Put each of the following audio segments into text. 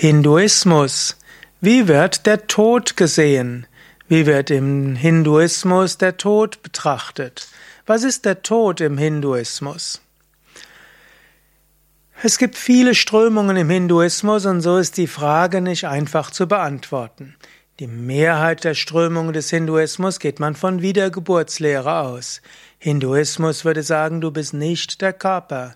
Hinduismus. Wie wird der Tod gesehen? Wie wird im Hinduismus der Tod betrachtet? Was ist der Tod im Hinduismus? Es gibt viele Strömungen im Hinduismus und so ist die Frage nicht einfach zu beantworten. Die Mehrheit der Strömungen des Hinduismus geht man von Wiedergeburtslehre aus. Hinduismus würde sagen, du bist nicht der Körper.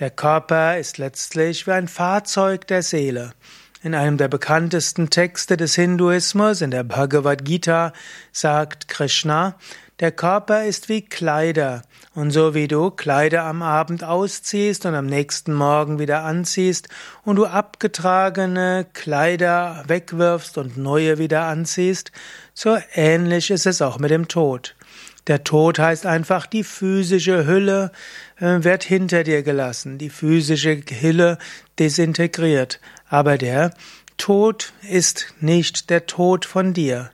Der Körper ist letztlich wie ein Fahrzeug der Seele. In einem der bekanntesten Texte des Hinduismus, in der Bhagavad Gita, sagt Krishna, der Körper ist wie Kleider, und so wie du Kleider am Abend ausziehst und am nächsten Morgen wieder anziehst und du abgetragene Kleider wegwirfst und neue wieder anziehst, so ähnlich ist es auch mit dem Tod. Der Tod heißt einfach, die physische Hülle äh, wird hinter dir gelassen, die physische Hülle desintegriert. Aber der Tod ist nicht der Tod von dir.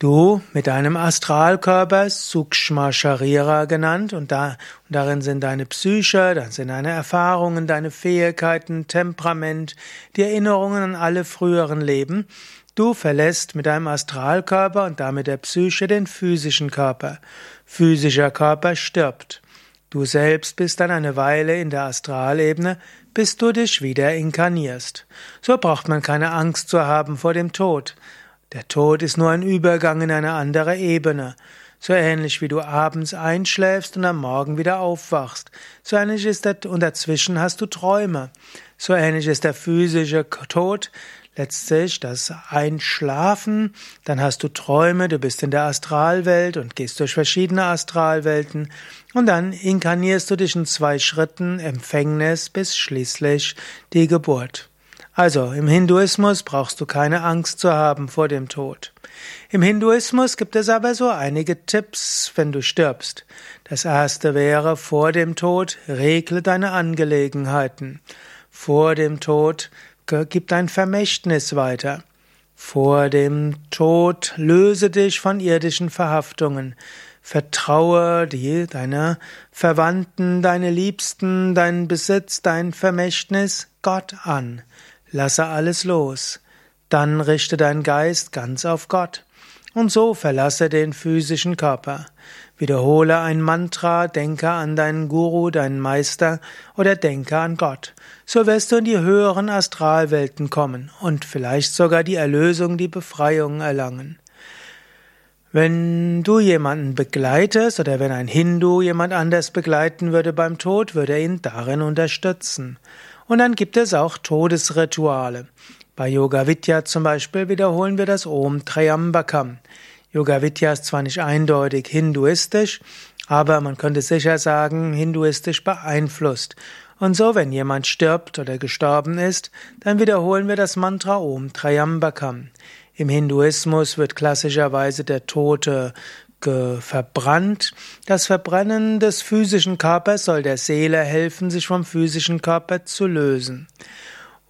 Du mit deinem Astralkörper, Sukshma Sharira genannt, und, da, und darin sind deine Psyche, dann sind deine Erfahrungen, deine Fähigkeiten, Temperament, die Erinnerungen an alle früheren Leben. Du verlässt mit deinem Astralkörper und damit der Psyche den physischen Körper. Physischer Körper stirbt. Du selbst bist dann eine Weile in der Astralebene, bis du dich wieder inkarnierst. So braucht man keine Angst zu haben vor dem Tod. Der Tod ist nur ein Übergang in eine andere Ebene. So ähnlich wie du abends einschläfst und am Morgen wieder aufwachst. So ähnlich ist der, und dazwischen hast du Träume. So ähnlich ist der physische Tod letztlich das Einschlafen, dann hast du Träume, du bist in der Astralwelt und gehst durch verschiedene Astralwelten und dann inkarnierst du dich in zwei Schritten Empfängnis bis schließlich die Geburt. Also im Hinduismus brauchst du keine Angst zu haben vor dem Tod. Im Hinduismus gibt es aber so einige Tipps, wenn du stirbst. Das erste wäre vor dem Tod regle deine Angelegenheiten. Vor dem Tod gib dein Vermächtnis weiter. Vor dem Tod löse dich von irdischen Verhaftungen. Vertraue die, deine Verwandten, deine Liebsten, deinen Besitz, dein Vermächtnis Gott an. Lasse alles los. Dann richte dein Geist ganz auf Gott. Und so verlasse den physischen Körper. Wiederhole ein Mantra, denke an deinen Guru, deinen Meister oder denke an Gott. So wirst du in die höheren Astralwelten kommen und vielleicht sogar die Erlösung, die Befreiung erlangen. Wenn du jemanden begleitest oder wenn ein Hindu jemand anders begleiten würde beim Tod, würde er ihn darin unterstützen. Und dann gibt es auch Todesrituale. Bei Yoga Vidya zum Beispiel wiederholen wir das Om Triambakam. Yoga Vidya ist zwar nicht eindeutig hinduistisch, aber man könnte sicher sagen, hinduistisch beeinflusst. Und so, wenn jemand stirbt oder gestorben ist, dann wiederholen wir das Mantra Om Triambakam. Im Hinduismus wird klassischerweise der Tote verbrannt. Das Verbrennen des physischen Körpers soll der Seele helfen, sich vom physischen Körper zu lösen.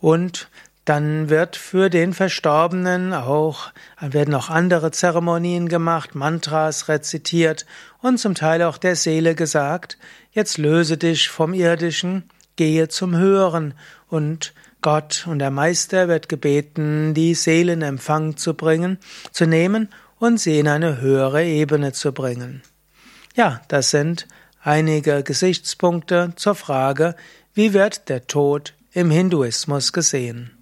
Und dann wird für den Verstorbenen auch, werden auch andere Zeremonien gemacht, Mantras rezitiert und zum Teil auch der Seele gesagt, jetzt löse dich vom Irdischen, gehe zum Höheren und Gott und der Meister wird gebeten, die Seele in Empfang zu bringen, zu nehmen und sie in eine höhere Ebene zu bringen. Ja, das sind einige Gesichtspunkte zur Frage, wie wird der Tod im Hinduismus gesehen?